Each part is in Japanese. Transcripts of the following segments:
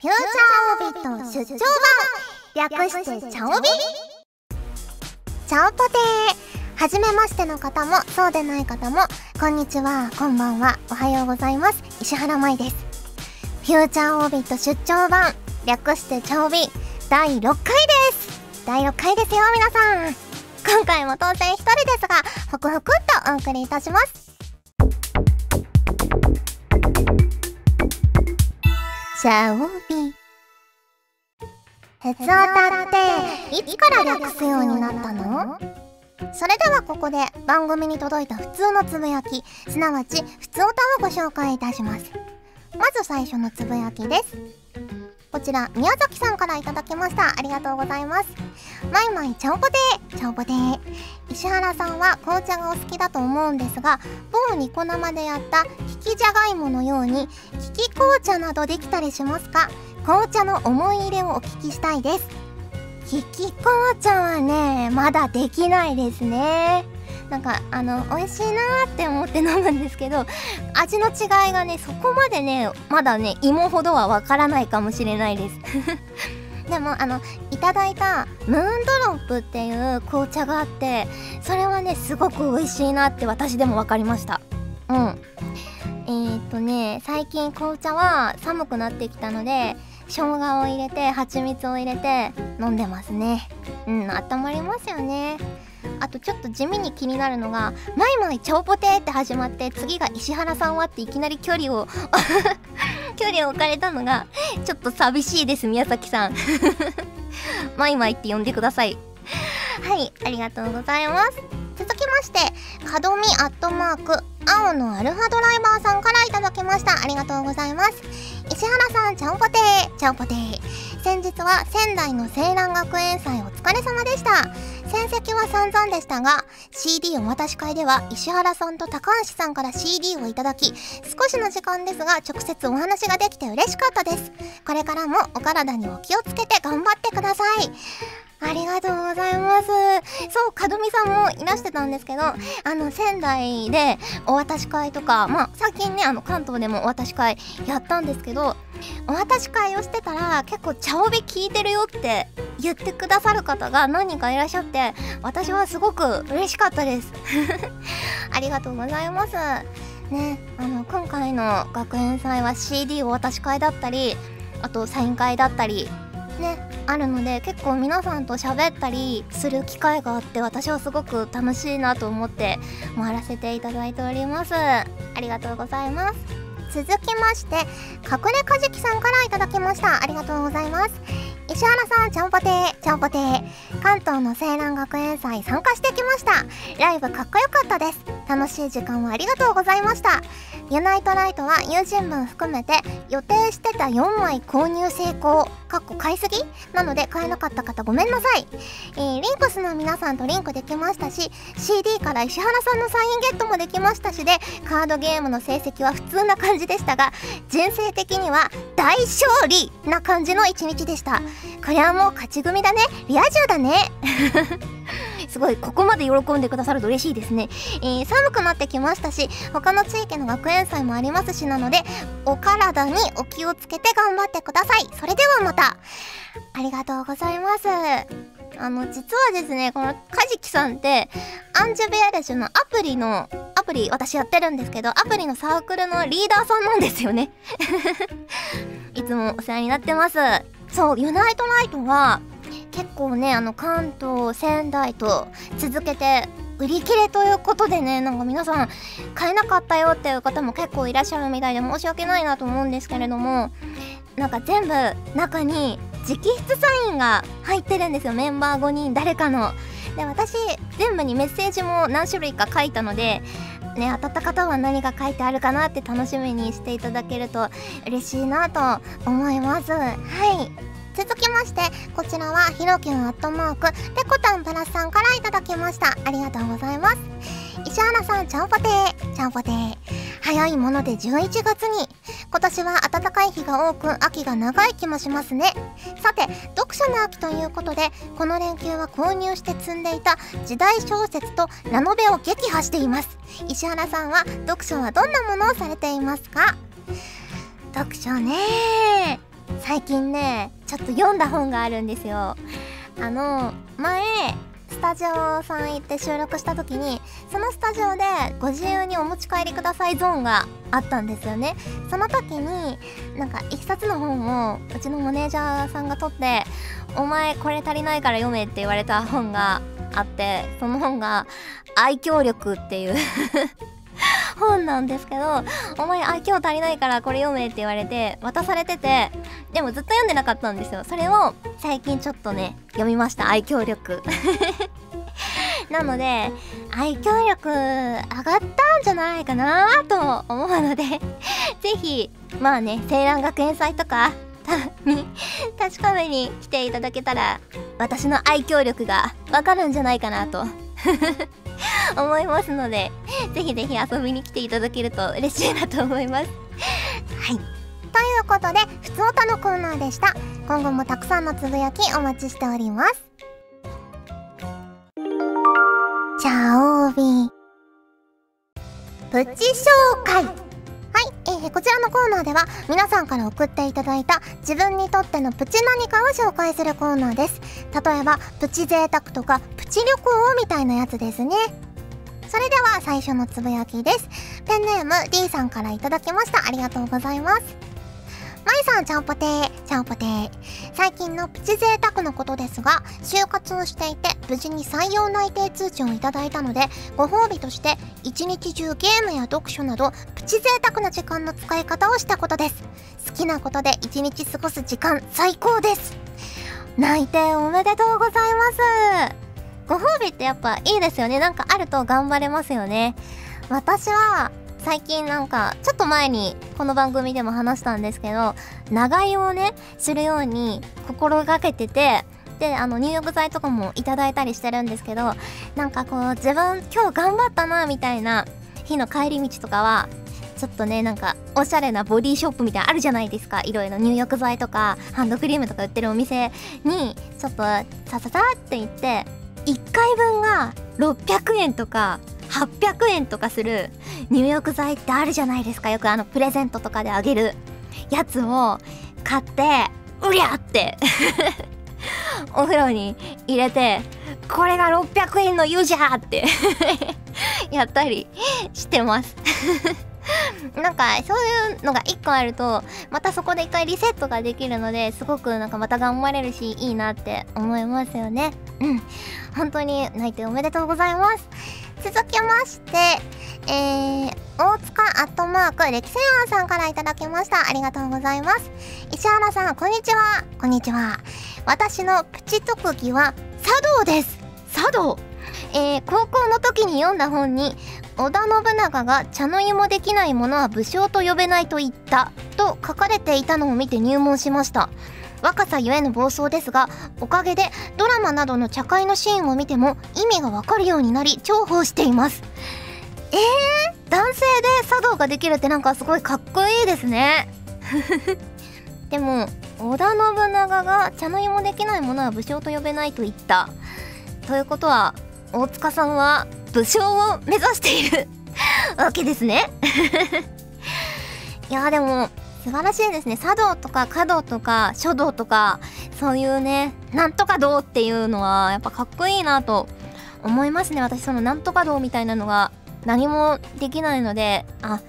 フューチャーオービット出張版。略してチャオビ。チャオポテー。はじめましての方もそうでない方もこんにちはこんばんはおはようございます。石原舞です。フューチャーオービット出張版。略してチャオビ。第6回です。第6回ですよ皆さん。今回も当然一人ですがホクホクっとお送りいたします。シャオビ鉄オタっていつから略すようになったの？それではここで番組に届いた普通のつぶやきすなわち普通オタをご紹介いたします。まず最初のつぶやきです。こちら宮崎さんからいただきました。ありがとうございます。マイマイチャオポテーチャオポテー。石原さんは紅茶がお好きだと思うんですが某ニコ生でやった引きじゃがいものように利き紅茶などできたりしますか？紅茶の思い入れをお聞きしたいです。利き紅茶はねまだできないですね。なんかあの美味しいなって思って飲むんですけど 味の違いがねそこまでねまだね芋ほどはわからないかもしれないです。でもあのいただいたムーンドロップっていう紅茶があってそれはねすごく美味しいなって私でも分かりました。うん。えー、っとね最近紅茶は寒くなってきたので生姜を入れて蜂蜜を入れて飲んでますね。うん温まりますよね。あとちょっと地味に気になるのが「マイマイチャオポテ」って始まって次が石原さんはっていきなり距離を 距離を置かれたのがちょっと寂しいです宮崎さん。マイマイって呼んでください。はいありがとうございます。続きましてかどみアットマーク青のアルファドライバーさんからいただきました。ありがとうございます。石原さんちゃんぽてーちゃんぽてー。先日は仙台の青蘭学園祭お疲れ様でした。戦績は散々でしたが CD お渡し会では石原さんと高橋さんから CD をいただき少しの時間ですが直接お話ができて嬉しかったです。これからもお体にお気をつけて頑張ってください。ありがとうございます。そう、かどみさんもいらしてたんですけど、あの、仙台でお渡し会とか、まあ、最近ね、あの、関東でもお渡し会やったんですけど、お渡し会をしてたら、結構、茶帯聞いてるよって言ってくださる方が何人かいらっしゃって、私はすごく嬉しかったです。ありがとうございます。ね、あの、今回の学園祭は CD お渡し会だったり、あとサイン会だったり、あるので結構皆さんと喋ったりする機会があって私はすごく楽しいなと思って回らせていただいております。ありがとうございます。続きまして隠れかじきさんからいただきました。ありがとうございます。石原さんちゃんぽてーちゃんぽてー。関東の青蘭学園祭参加してきました。ライブかっこよかったです。楽しい時間をありがとうございました。ユナイトライトは友人分含めて予定してた4枚購入成功かっこ買いすぎ？なので買えなかった方ごめんなさい、えー、リンクスの皆さんとリンクできましたし CD から石原さんのサインゲットもできましたしでカードゲームの成績は普通な感じでしたが人生的には大勝利な感じの一日でした。これはもう勝ち組だね。リア充だね。すごいここまで喜んでくださると嬉しいですね、えー、寒くなってきましたし他の地域の学園祭もありますしなのでお体にお気をつけて頑張ってください。それではまたありがとうございます。あの実はですねこのカジキさんってアンジュベアレジュのアプリのアプリ私やってるんですけどアプリのサークルのリーダーさんなんですよね。いつもお世話になってます。そうユナイトライトは結構ねあの関東仙台と続けて売り切れということでねなんか皆さん買えなかったよっていう方も結構いらっしゃるみたいで申し訳ないなと思うんですけれどもなんか全部中に直筆サインが入ってるんですよ。メンバー5人誰かの。で私全部にメッセージも何種類か書いたのでね当たった方は何が書いてあるかなって楽しみにしていただけると嬉しいなと思います。はい。続きましてこちらはひろきゅんアットマークペコタンプラスさんからいただきました。ありがとうございます。石原さんちゃんぽてー。ちゃんぽてー。早いもので11月に。今年は暖かい日が多く秋が長い気もしますね。さて読書の秋ということでこの連休は購入して積んでいた時代小説とラノベを撃破しています。石原さんは読書はどんなものをされていますか？読書ね最近ねちょっと読んだ本があるんですよ。あの前スタジオさん行って収録した時にそのスタジオでご自由にお持ち帰りくださいゾーンがあったんですよね。その時になんか一冊の本をうちのマネージャーさんが取って「お前これ足りないから読め」って言われた本があってその本が「愛嬌力」っていう。本なんですけど「お前愛嬌足りないからこれ読め」って言われて渡されててでもずっと読んでなかったんですよ。それを最近ちょっとね読みました。愛嬌力。なので愛嬌力上がったんじゃないかなと思うので ぜひまあね青蘭学園祭とかに確かめに来ていただけたら私の愛嬌力がわかるんじゃないかなと。思いますのでぜひぜひ遊びに来ていただけると嬉しいなと思います。はい。ということでふつおたのコーナーでした。今後もたくさんのつぶやきお待ちしております。じゃあオービー。プチ紹介。はい、えー、こちらのコーナーでは皆さんから送っていただいた自分にとってのプチ何かを紹介するコーナーです。例えばプチ贅沢とかプチ旅行みたいなやつですね。それでは最初のつぶやきです。ペンネーム D さんからいただきました。ありがとうございます。まいさんちゃんぽてー。ちゃんぽてー。最近のプチ贅沢のことですが就活をしていて無事に採用内定通知をいただいたのでご褒美として一日中ゲームや読書などプチ贅沢な時間の使い方をしたことです。好きなことで一日過ごす時間最高です。内定おめでとうございます。ご褒美ってやっぱいいですよね。なんかあると頑張れますよね。私は最近なんかちょっと前にこの番組でも話したんですけど長居をねするように心がけててであの入浴剤とかもいただいたりしてるんですけどなんかこう自分今日頑張ったなみたいな日の帰り道とかはちょっとねなんかおしゃれなボディショップみたいなあるじゃないですか。いろいろ入浴剤とかハンドクリームとか売ってるお店にちょっとさささって行って1回分が600円とか800円とかする入浴剤ってあるじゃないですか。よくあのプレゼントとかであげるやつを買ってうりゃって お風呂に入れてこれが600円の湯じゃって やったりしてます。なんかそういうのが1個あるとまたそこで1回リセットができるのですごくなんかまた頑張れるしいいなって思いますよね。うん。本当に泣いておめでとうございます。続きましてえー、大塚アットマーク歴戦案さんからいただきました。ありがとうございます。石原さんこんにちは。こんにちは。私のプチ特技は茶道です。茶道。えー、高校の時に読んだ本に織田信長が茶の湯もできない者は武将と呼べないと言ったと書かれていたのを見て入門しました。若さゆえの暴走ですがおかげでドラマなどの茶会のシーンを見ても意味がわかるようになり重宝しています。えー、男性で茶道ができるってなんかすごいかっこいいですね。でも織田信長が茶の湯もできない者は武将と呼べないと言った。ということは大塚さんは武将を目指している わけですね。いやでも素晴らしいですね。茶道とか華道とか書道とかそういうねなんとか道っていうのはやっぱかっこいいなと思いますね。私そのなんとか道みたいなのが何もできないのであ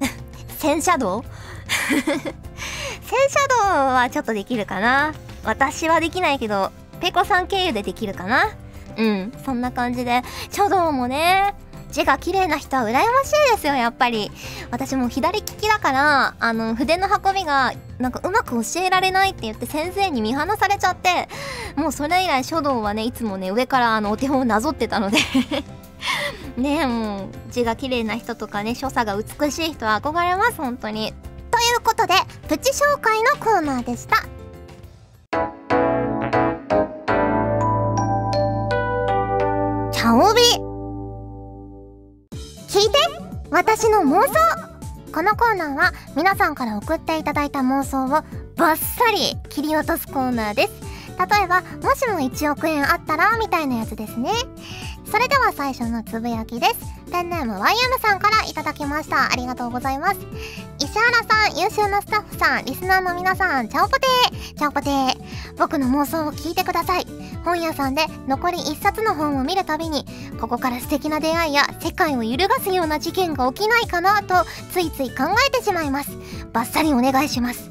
戦車道？戦車道はちょっとできるかな。私はできないけどペコさん経由でできるかな。うん。そんな感じで。書道もね字が綺麗な人は羨ましいですよやっぱり。私も左利きだからあの筆の運びがなんかうまく教えられないって言って先生に見放されちゃってもうそれ以来書道はねいつもね上からあのお手本をなぞってたので。ねもう字が綺麗な人とかね所作が美しい人は憧れます本当に。ということでプチ紹介のコーナーでした。私の妄想。このコーナーは皆さんから送っていただいた妄想をバッサリ切り落とすコーナーです。例えばもしも1億円あったらみたいなやつですね。それでは最初のつぶやきです。ペンネーム YM さんからいただきました。ありがとうございます。石原さん優秀なスタッフさんリスナーの皆さんチャオポテー。チャオポテー。僕の妄想を聞いてください。本屋さんで残り1冊の本を見るたびにここから素敵な出会いや世界を揺るがすような事件が起きないかなとついつい考えてしまいます。バッサリお願いします。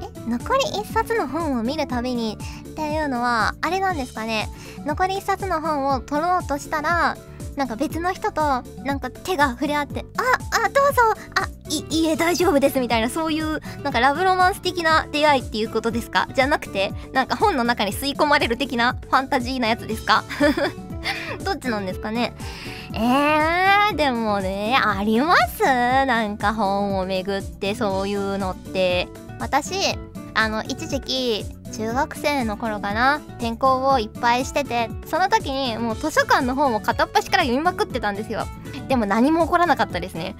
え残り1冊の本を見るたびにっていうのはあれなんですかね。残り1冊の本を取ろうとしたらなんか別の人となんか手が触れ合って「ああどうぞあいいえ大丈夫です」みたいなそういうなんかラブロマンス的な出会いっていうことですか？じゃなくてなんか本の中に吸い込まれる的なファンタジーなやつですか？どっちなんですかね？えー、でもねあります？なんか本をめぐってそういうのって。私あの一時期中学生の頃かな。転校をいっぱいしててその時にもう図書館の本を片っ端から読みまくってたんですよ。でも何も起こらなかったですね。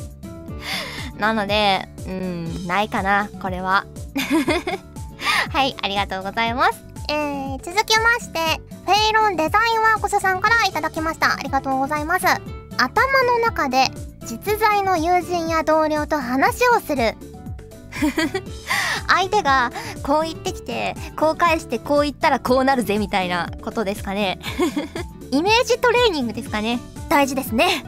なのでうんないかなこれは。はいありがとうございます。えー、続きましてフェイロンデザインワークスさんからいただきました。ありがとうございます。頭の中で実在の友人や同僚と話をする。相手がこう言ってきてこう返してこう言ったらこうなるぜみたいなことですかね。イメージトレーニングですかね。大事ですね。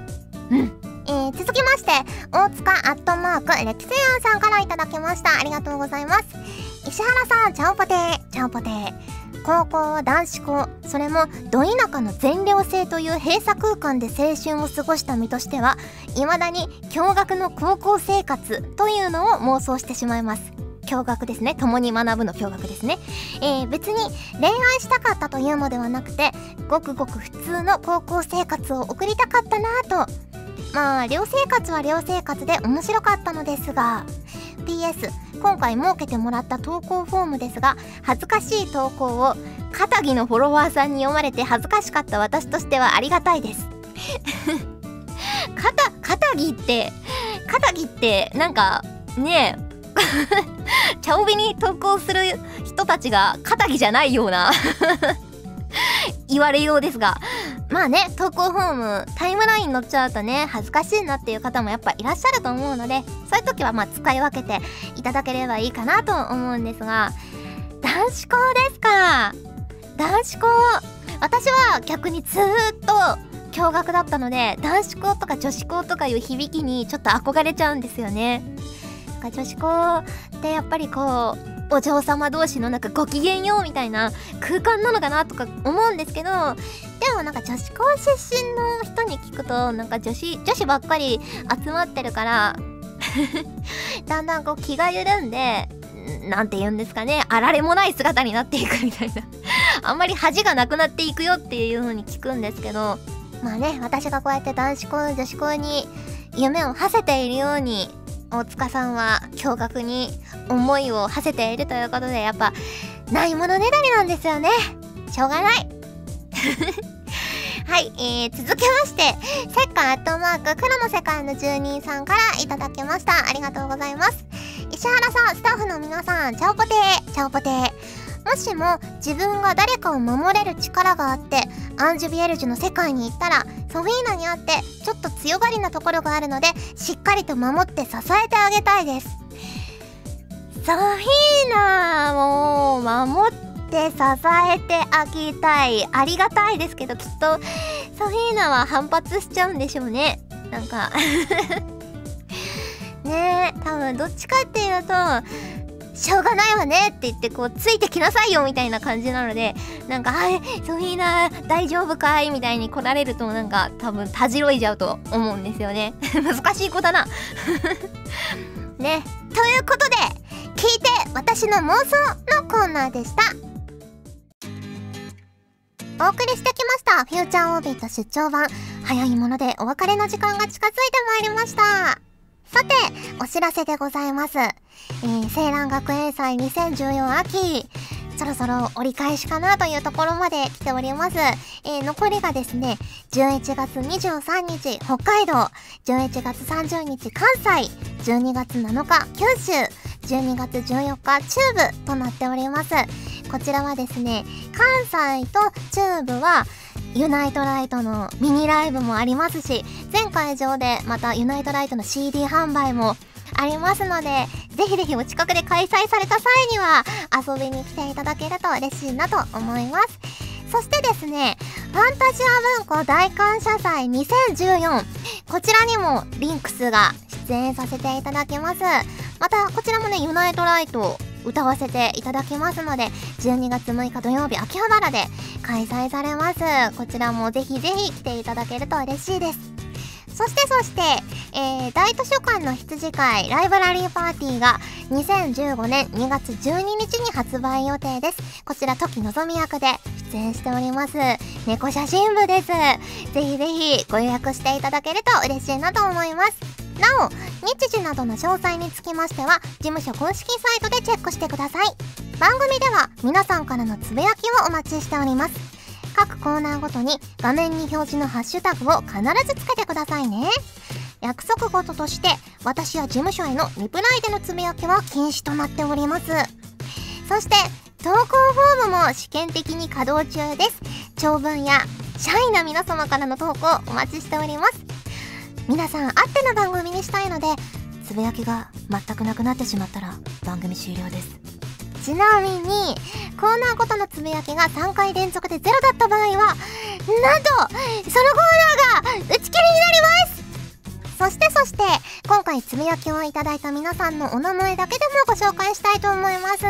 うん。えー、続きまして大塚アットマークレキセアンさんからいただきました。ありがとうございます。石原さんチャオポテー。チャオポテー。高校は男子校。それもど田舎の全寮制という閉鎖空間で青春を過ごした身としてはいまだに驚愕の高校生活というのを妄想してしまいます。驚愕ですね。共に学ぶの驚愕ですね、えー、別に恋愛したかったというのではなくてごくごく普通の高校生活を送りたかったなと。まあ寮生活は寮生活で面白かったのですが PS 今回設けてもらった投稿フォームですが恥ずかしい投稿を片木のフォロワーさんに読まれて恥ずかしかった私としてはありがたいです。片片木って片木ってなんかねえチャオビに投稿する人たちが肩着じゃないような 言われようですがまあね投稿フォームタイムライン乗っちゃうとね恥ずかしいなっていう方もやっぱいらっしゃると思うのでそういう時はまあ使い分けていただければいいかなと思うんですが男子校ですか？男子校。私は逆にずっと驚愕だったので男子校とか女子校とかいう響きにちょっと憧れちゃうんですよね。か女子校ってやっぱりこうお嬢様同士のなんかご機嫌ようみたいな空間なのかなとか思うんですけどでもなんか女子校出身の人に聞くとなんか女子女子ばっかり集まってるから だんだんこう気が緩んでなんて言うんですかねあられもない姿になっていくみたいな。あんまり恥がなくなっていくよっていう風に聞くんですけどまあね私がこうやって男子校女子校に夢を馳せているように大塚さんは驚愕に思いを馳せているということでやっぱないものねだりなんですよねしょうがない はい、えー、続きまして、セッカーアットマーク、黒の世界の住人さんからいただきました。ありがとうございます。石原さん、スタッフの皆さん、チャオポテー、チャオポテー。もしも自分が誰かを守れる力があってアンジュビエルジュの世界に行ったらソフィーナに会ってちょっと強がりなところがあるのでしっかりと守って支えてあげたいです。ソフィーナも守って支えてあげたい。ありがたいですけどきっとソフィーナは反発しちゃうんでしょうね。なんか。ねえ多分どっちかっていうとしょうがないわねって言ってこうついてきなさいよみたいな感じなのでなんか「はいソフィーナ大丈夫かい?」みたいに来られるとなんか多分たじろいじゃうと思うんですよね。難しい子だな。ね。ということで聞いて私の妄想のコーナーでした。お送りしてきましたフューチャーオービット出張版。早いものでお別れの時間が近づいてまいりました。さて、お知らせでございます。えー、青蘭学園祭2014秋、そろそろ折り返しかなというところまで来ております。えー、残りがですね、11月23日北海道、11月30日関西、12月7日九州、12月14日中部となっております。こちらはですね、関西と中部はユナイトライトのミニライブもありますし全会場でまたユナイトライトの CD 販売もありますのでぜひぜひお近くで開催された際には遊びに来ていただけると嬉しいなと思います。そしてですねファンタジア文庫大感謝祭2014こちらにもリンクスが出演させていただきます。またこちらもねユナイトライト歌わせていただきますので12月6日土曜日秋葉原で開催されます。こちらもぜひぜひ来ていただけると嬉しいです。そしてそして、えー、大図書館の羊会ライブラリーパーティーが2015年2月12日に発売予定です。こちら時のぞみ役で出演しております。猫写真部です。ぜひぜひご予約していただけると嬉しいなと思います。なお日時などの詳細につきましては事務所公式サイトでチェックしてください。番組では皆さんからのつぶやきをお待ちしております。各コーナーごとに画面に表示のハッシュタグを必ずつけてくださいね。約束事として私や事務所へのリプライでのつぶやきは禁止となっております。そして投稿フォームも試験的に稼働中です。長文や社員の皆様からの投稿お待ちしております。皆さんあっての番組にしたいのでつぶやきが全くなくなってしまったら番組終了です。ちなみにコーナーごとのつぶやきが3回連続でゼロだった場合はなんとそのコーナーが打ち切りになります。そしてそして今回つぶやきをいただいた皆さんのお名前だけでもご紹介したいと思います。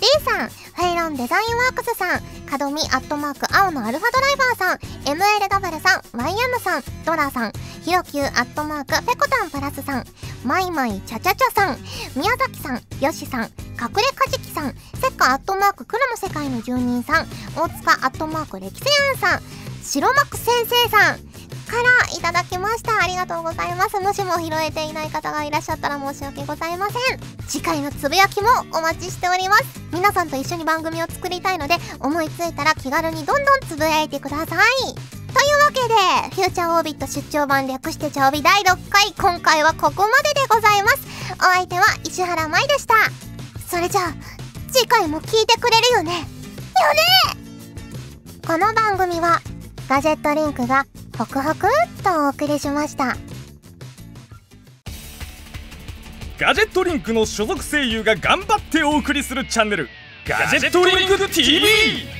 D さんフェイロンデザインワークスさんカドミアットマーク青のアルファドライバーさん MLW さん YM さんドラさんひろきゅうアットマークペコタンプラスさんマイマイチャチャチャさん宮崎さんよしさん隠れかじきさんせっかアットマーク黒の世界の住人さん大塚アットマーク歴史庵さん白幕先生さんからいただきました。ありがとうございます。もしも拾えていない方がいらっしゃったら申し訳ございません。次回のつぶやきもお待ちしております。皆さんと一緒に番組を作りたいので思いついたら気軽にどんどんつぶやいてください。というわけで、フューチャーオービット出張版略してチャオビ第6回、今回はここまででございます。お相手は石原舞でした。それじゃあ、次回も聞いてくれるよね？よねこの番組は、ガジェットリンクがホクホクっとお送りしました。ガジェットリンクの所属声優が頑張ってお送りするチャンネル、ガジェットリンク TV!